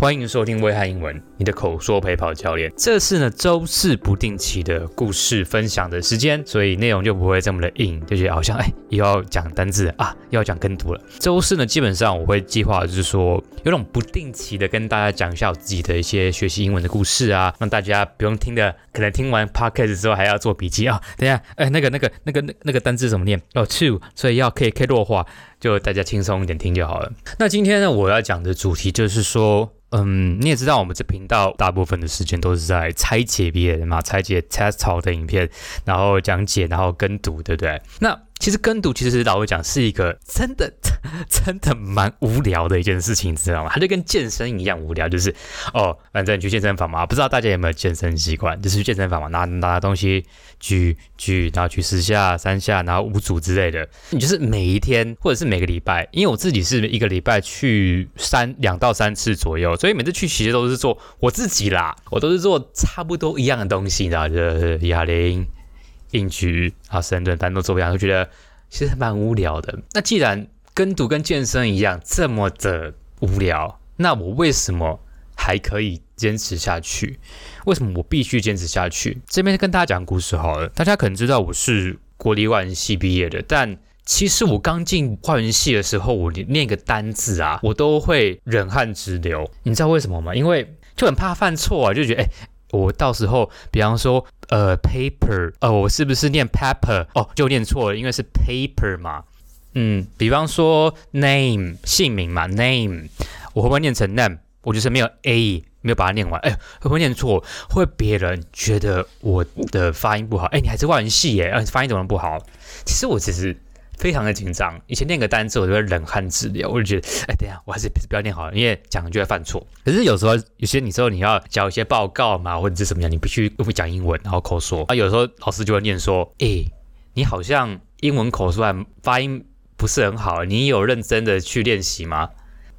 欢迎收听威汉英文，你的口说陪跑教练。这是呢周四不定期的故事分享的时间，所以内容就不会这么的硬，就觉得好像哎又要讲单字啊，又要讲跟读了。周四呢，基本上我会计划就是说有种不定期的跟大家讲一下我自己的一些学习英文的故事啊，让大家不用听的，可能听完 podcast 之后还要做笔记啊。等下，哎那个那个那个那那个单字怎么念？哦 two，所以要可以可以弱化。就大家轻松一点听就好了。那今天呢，我要讲的主题就是说，嗯，你也知道，我们这频道大部分的时间都是在拆解别人嘛，拆解 TED Talk 的影片，然后讲解，然后跟读，对不对？那其实跟读，其实老实讲是一个真的 真的蛮无聊的一件事情，你知道吗？它就跟健身一样无聊，就是哦，反正去健身房嘛，不知道大家有没有健身习惯？就是去健身房嘛，拿拿东西举举，然后举十下、三下，然后五组之类的。你就是每一天或者是每个礼拜，因为我自己是一个礼拜去三两到三次左右，所以每次去其实都是做我自己啦，我都是做差不多一样的东西的，就是哑铃。硬举啊，深蹲、单都做不了，会觉得其实蛮无聊的。那既然跟读跟健身一样这么的无聊，那我为什么还可以坚持下去？为什么我必须坚持下去？这边跟大家讲故事好了。大家可能知道我是国立外文系毕业的，但其实我刚进外文系的时候，我念个单字啊，我都会冷汗直流。你知道为什么吗？因为就很怕犯错啊，就觉得哎。我到时候，比方说，呃，paper，呃，我是不是念 pepper？哦，就念错了，因为是 paper 嘛。嗯，比方说 name，姓名嘛，name，我会不会念成 name？我就是没有 a，没有把它念完。哎，会不会念错？会别人觉得我的发音不好？哎，你还是外文系耶，呃，发音怎么不好？其实我只是。非常的紧张，以前念个单词我就会冷汗直流，我就觉得，哎，等一下，我还是不要念好了，因为讲就会犯错。可是有时候，有些你说你要交一些报告嘛，或者是什么样，你必须会讲英文，然后口说啊。有时候老师就会念说，哎，你好像英文口说还发音不是很好，你有认真的去练习吗？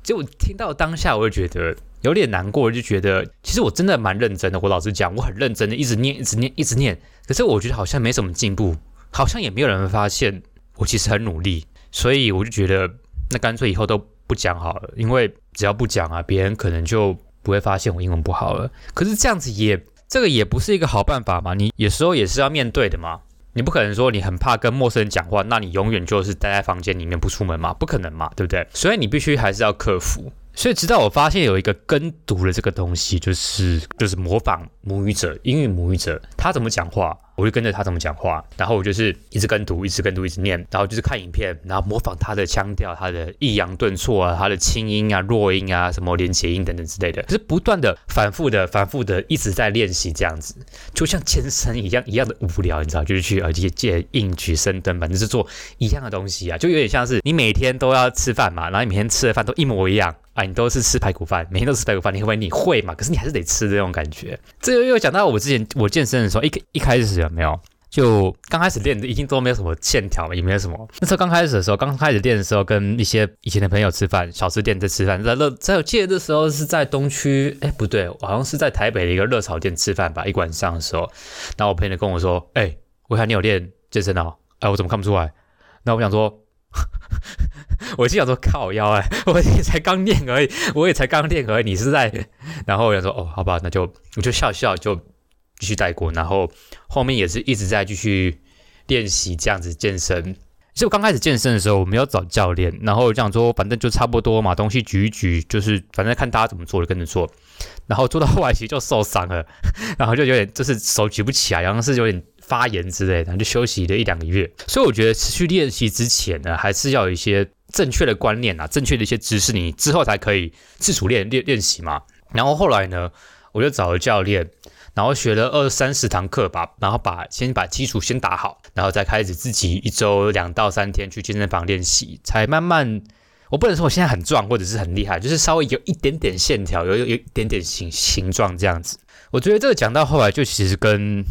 就听到当下，我就觉得有点难过，就觉得其实我真的蛮认真的。我老实讲，我很认真的一直念，一直念，一直念。可是我觉得好像没什么进步，好像也没有人发现。我其实很努力，所以我就觉得，那干脆以后都不讲好了，因为只要不讲啊，别人可能就不会发现我英文不好了。可是这样子也，这个也不是一个好办法嘛。你有时候也是要面对的嘛，你不可能说你很怕跟陌生人讲话，那你永远就是待在房间里面不出门嘛，不可能嘛，对不对？所以你必须还是要克服。所以直到我发现有一个跟读的这个东西，就是就是模仿母语者，英语母语者他怎么讲话。我就跟着他怎么讲话，然后我就是一直跟读，一直跟读，一直念，然后就是看影片，然后模仿他的腔调、他的抑扬顿挫啊、他的轻音啊、弱音啊、什么连结音等等之类的，就是不断的、反复的、反复的一直在练习这样子，就像健身一样一样的无聊，你知道？就是去呃借借硬举、深蹲，反正是做一样的东西啊，就有点像是你每天都要吃饭嘛，然后你每天吃的饭都一模一样。你都是吃排骨饭，每天都吃排骨饭，你会不会你会嘛？可是你还是得吃这种感觉。这又又讲到我之前我健身的时候，一一开始有没有？就刚开始练的，已经都没有什么线条了，也没有什么。那时候刚开始的时候，刚开始练的时候，跟一些以前的朋友吃饭，小吃店在吃饭，在热，在我记得的时候是在东区，哎，不对，好像是在台北的一个热炒店吃饭吧。一晚上的时候，然后我朋友跟我说：“哎，我看你有练健身哦。”哎，我怎么看不出来？那我想说。我心想说靠腰哎，我也才刚练而已，我也才刚练而已，你是在？然后我想说哦，好吧，那就我就笑笑就继续带过，然后后面也是一直在继续练习这样子健身。其实我刚开始健身的时候，我没有找教练，然后这样说反正就差不多嘛，东西举一举，就是反正看大家怎么做就跟着做，然后做到后来其实就受伤了，然后就有点就是手举不起来，然后是有点。发炎之类的，就休息了一两个月。所以我觉得持续练习之前呢，还是要有一些正确的观念啊，正确的一些知识，你之后才可以自主练练练习嘛。然后后来呢，我就找了教练，然后学了二三十堂课吧，然后把先把基础先打好，然后再开始自己一周两到三天去健身房练习，才慢慢。我不能说我现在很壮或者是很厉害，就是稍微有一点点线条，有有有一点点形形状这样子。我觉得这个讲到后来，就其实跟。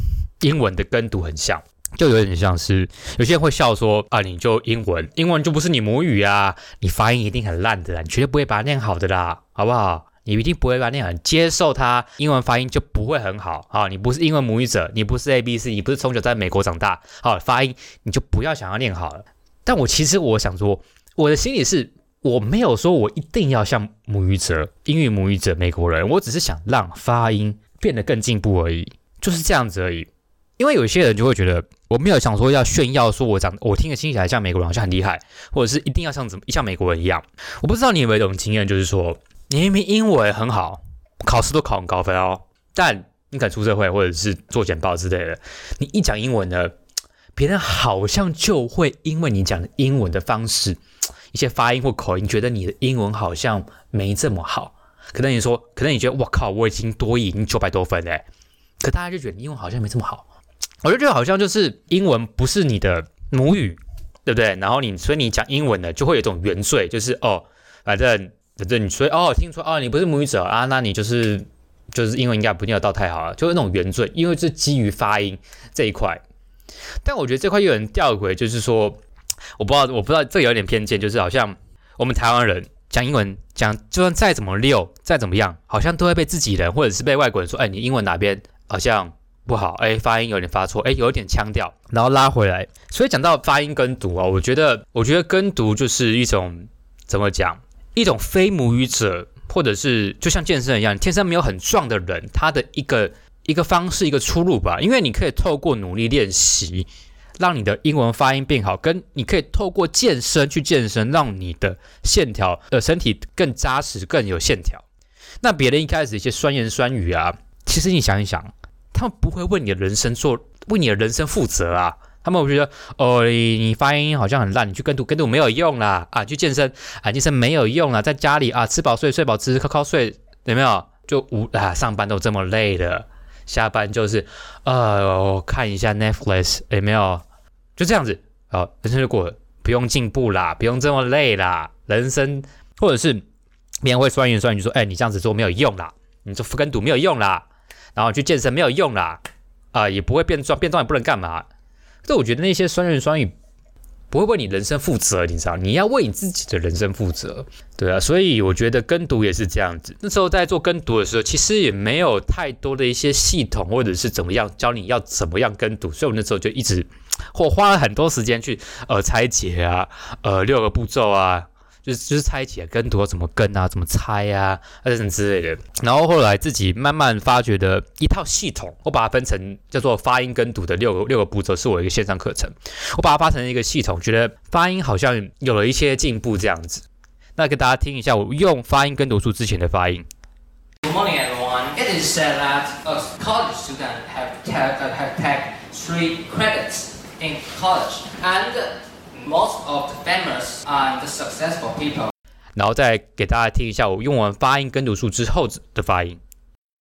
英文的跟读很像，就有点像是有些人会笑说啊，你就英文，英文就不是你母语啊，你发音一定很烂的啦，你绝对不会把它念好的啦，好不好？你一定不会把它念好，接受它，英文发音就不会很好啊。你不是英文母语者，你不是 A B C，你不是从小在美国长大，好，发音你就不要想要念好了。但我其实我想说，我的心里是我没有说我一定要像母语者、英语母语者、美国人，我只是想让发音变得更进步而已，就是这样子而已。因为有些人就会觉得，我没有想说要炫耀，说我长我听得听起来像美国人，好像很厉害，或者是一定要像怎么像美国人一样。我不知道你有没有一种经验，就是说你明明英文很好，考试都考很高分哦，但你敢出社会或者是做简报之类的，你一讲英文呢，别人好像就会因为你讲的英文的方式，一些发音或口音，觉得你的英文好像没这么好。可能你说，可能你觉得，我靠，我已经多益已经九百多分嘞，可大家就觉得你英文好像没这么好。我就觉得好像就是英文不是你的母语，对不对？然后你所以你讲英文的就会有一种原罪，就是哦，反正反正你所以哦，听说哦，你不是母语者啊，那你就是就是英文应该不一定要到太好了，就是那种原罪，因为是基于发音这一块。但我觉得这块又有人吊诡，就是说，我不知道，我不知道，这有点偏见，就是好像我们台湾人讲英文讲，就算再怎么溜，再怎么样，好像都会被自己人或者是被外国人说，哎，你英文哪边好像不好，哎，发音有点发错，哎，有一点腔调，然后拉回来。所以讲到发音跟读啊，我觉得，我觉得跟读就是一种怎么讲，一种非母语者，或者是就像健身一样，天生没有很壮的人，他的一个。一个方式，一个出路吧，因为你可以透过努力练习，让你的英文发音变好；跟你可以透过健身去健身，让你的线条呃身体更扎实、更有线条。那别人一开始一些酸言酸语啊，其实你想一想，他们不会为你的人生做为你的人生负责啊。他们会觉得哦，你发音好像很烂，你去跟读跟读没有用啦。啊，去健身啊健身没有用啦，在家里啊吃饱睡，睡饱吃，靠靠睡，有没有？就无啊，上班都这么累的。下班就是，呃，看一下 Netflix 有没有，就这样子，好，人生就过了，不用进步啦，不用这么累啦，人生或者是别人会酸言酸语说，哎，你这样子做没有用啦，你做跟读没有用啦，然后去健身没有用啦，啊、也不会变壮，变壮也不能干嘛，这我觉得那些酸言酸语。不会为你人生负责，你知道？你要为你自己的人生负责，对啊。所以我觉得跟读也是这样子。那时候在做跟读的时候，其实也没有太多的一些系统或者是怎么样教你要怎么样跟读，所以我那时候就一直或花了很多时间去呃拆解啊，呃六个步骤啊。就是就是猜起来跟读要怎么跟啊，怎么猜啊，啊等等之类的。然后后来自己慢慢发掘的一套系统，我把它分成叫做发音跟读的六个六个步骤，是我一个线上课程。我把它发成一个系统，觉得发音好像有了一些进步这样子。那给大家听一下我用发音跟读术之前的发音。Good morning, everyone. It is said that a college student have have take three credits in college and Most of the famous and successful people，然后再给大家听一下我用完发音跟读术之后的发音。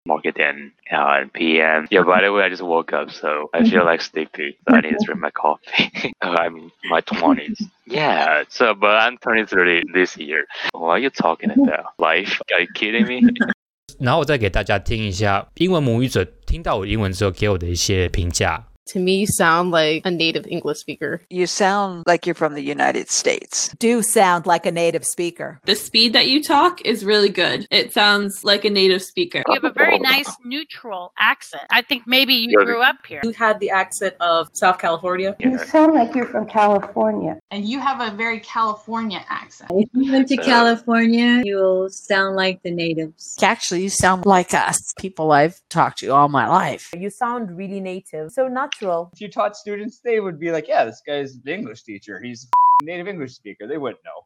Marketing and PM. Yeah, by the way, I just woke up, so I feel like sleepy. So I need to drink my coffee. I'm my twenties. Yeah, so but I'm turning thirty this year. What are you talking about? Life? Are you kidding me? 然后我再给大家听一下英文母语者听到我英文之后给我的一些评价。 To me, sound like a native English speaker. You sound like you're from the United States. Do sound like a native speaker. The speed that you talk is really good. It sounds like a native speaker. You have a very nice neutral accent. I think maybe you grew up here. You had the accent of South California. You sound like you're from California. And you have a very California accent. If you went to California, you'll sound like the natives. Actually, you sound like us, people I've talked to all my life. You sound really native. So not if you taught students, they would be like, yeah, this guy's the English teacher. He's native English speaker. They wouldn't know.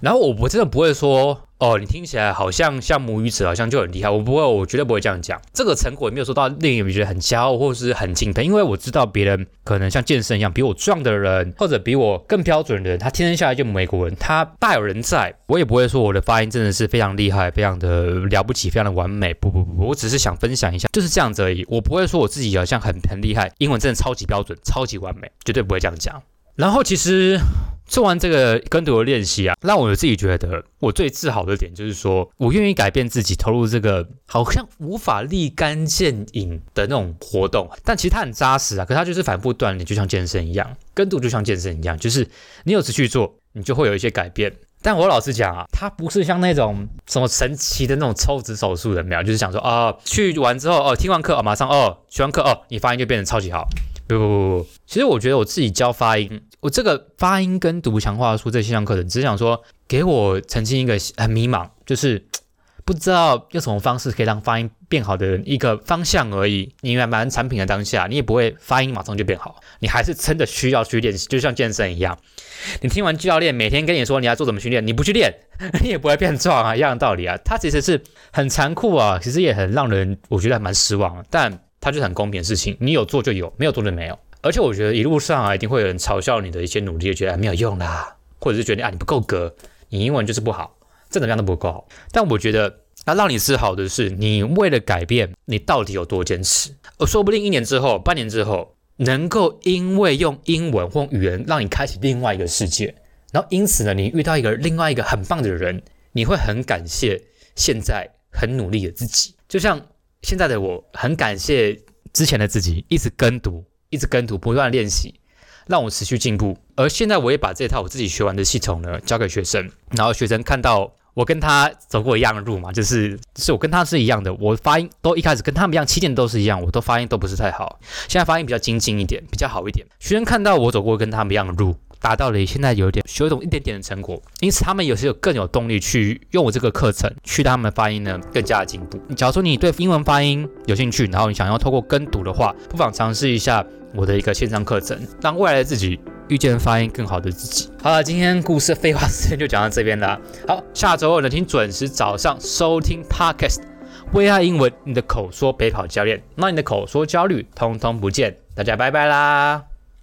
然后我我真的不会说。哦，你听起来好像像母语者，好像就很厉害。我不会，我绝对不会这样讲。这个成果也没有说到令人觉得很骄傲或是很敬佩，因为我知道别人可能像健身一样，比我壮的人，或者比我更标准的人，他天生下来就美国人，他大有人在。我也不会说我的发音真的是非常厉害，非常的了不起，非常的完美。不不不不，我只是想分享一下，就是这样子而已。我不会说我自己好像很很厉害，英文真的超级标准，超级完美，绝对不会这样讲。然后其实做完这个跟读的练习啊，让我自己觉得我最自豪的点就是说，我愿意改变自己，投入这个好像无法立竿见影的那种活动。但其实它很扎实啊，可它就是反复锻炼，就像健身一样，跟读就像健身一样，就是你有持续做，你就会有一些改变。但我老实讲啊，它不是像那种什么神奇的那种抽脂手术的，没有，就是想说啊，去完之后哦，听完课哦，马上哦，学完课哦，你发音就变得超级好。不不不，其实我觉得我自己教发音，我这个发音跟读强化书这线上课程，只是想说给我曾经一个很迷茫，就是。不知道用什么方式可以让发音变好的人一个方向而已。你买完产品的当下，你也不会发音马上就变好，你还是真的需要去练习，就像健身一样。你听完教练每天跟你说你要做怎么训练，你不去练，你也不会变壮啊，一样的道理啊。它其实是很残酷啊，其实也很让人我觉得还蛮失望。但它就是很公平的事情，你有做就有，没有做就没有。而且我觉得一路上啊，一定会有人嘲笑你的一些努力，觉得没有用啦，或者是觉得啊你不够格，你英文就是不好。这怎么样都不够好，但我觉得要让你自豪的是，你为了改变，你到底有多坚持？而说不定一年之后、半年之后，能够因为用英文或语言让你开启另外一个世界，然后因此呢，你遇到一个另外一个很棒的人，你会很感谢现在很努力的自己。就像现在的我，很感谢之前的自己，一直跟读，一直跟读，不断练习。让我持续进步，而现在我也把这套我自己学完的系统呢教给学生，然后学生看到我跟他走过一样的路嘛，就是就是我跟他是一样的，我发音都一开始跟他们一样，起点都是一样，我都发音都不是太好，现在发音比较精进一点，比较好一点。学生看到我走过跟他们一样的路，达到了现在有点学懂一点点的成果，因此他们有时候更有动力去用我这个课程，去让他们发音呢更加的进步。假如说你对英文发音有兴趣，然后你想要透过跟读的话，不妨尝试一下。我的一个线上课程，让未来的自己遇见发音更好的自己。好了，今天故事废话时间就讲到这边了。好，下周二呢，请准时早上收听 podcast《为爱英文，你的口说陪跑教练，让你的口说焦虑通通不见。大家拜拜啦！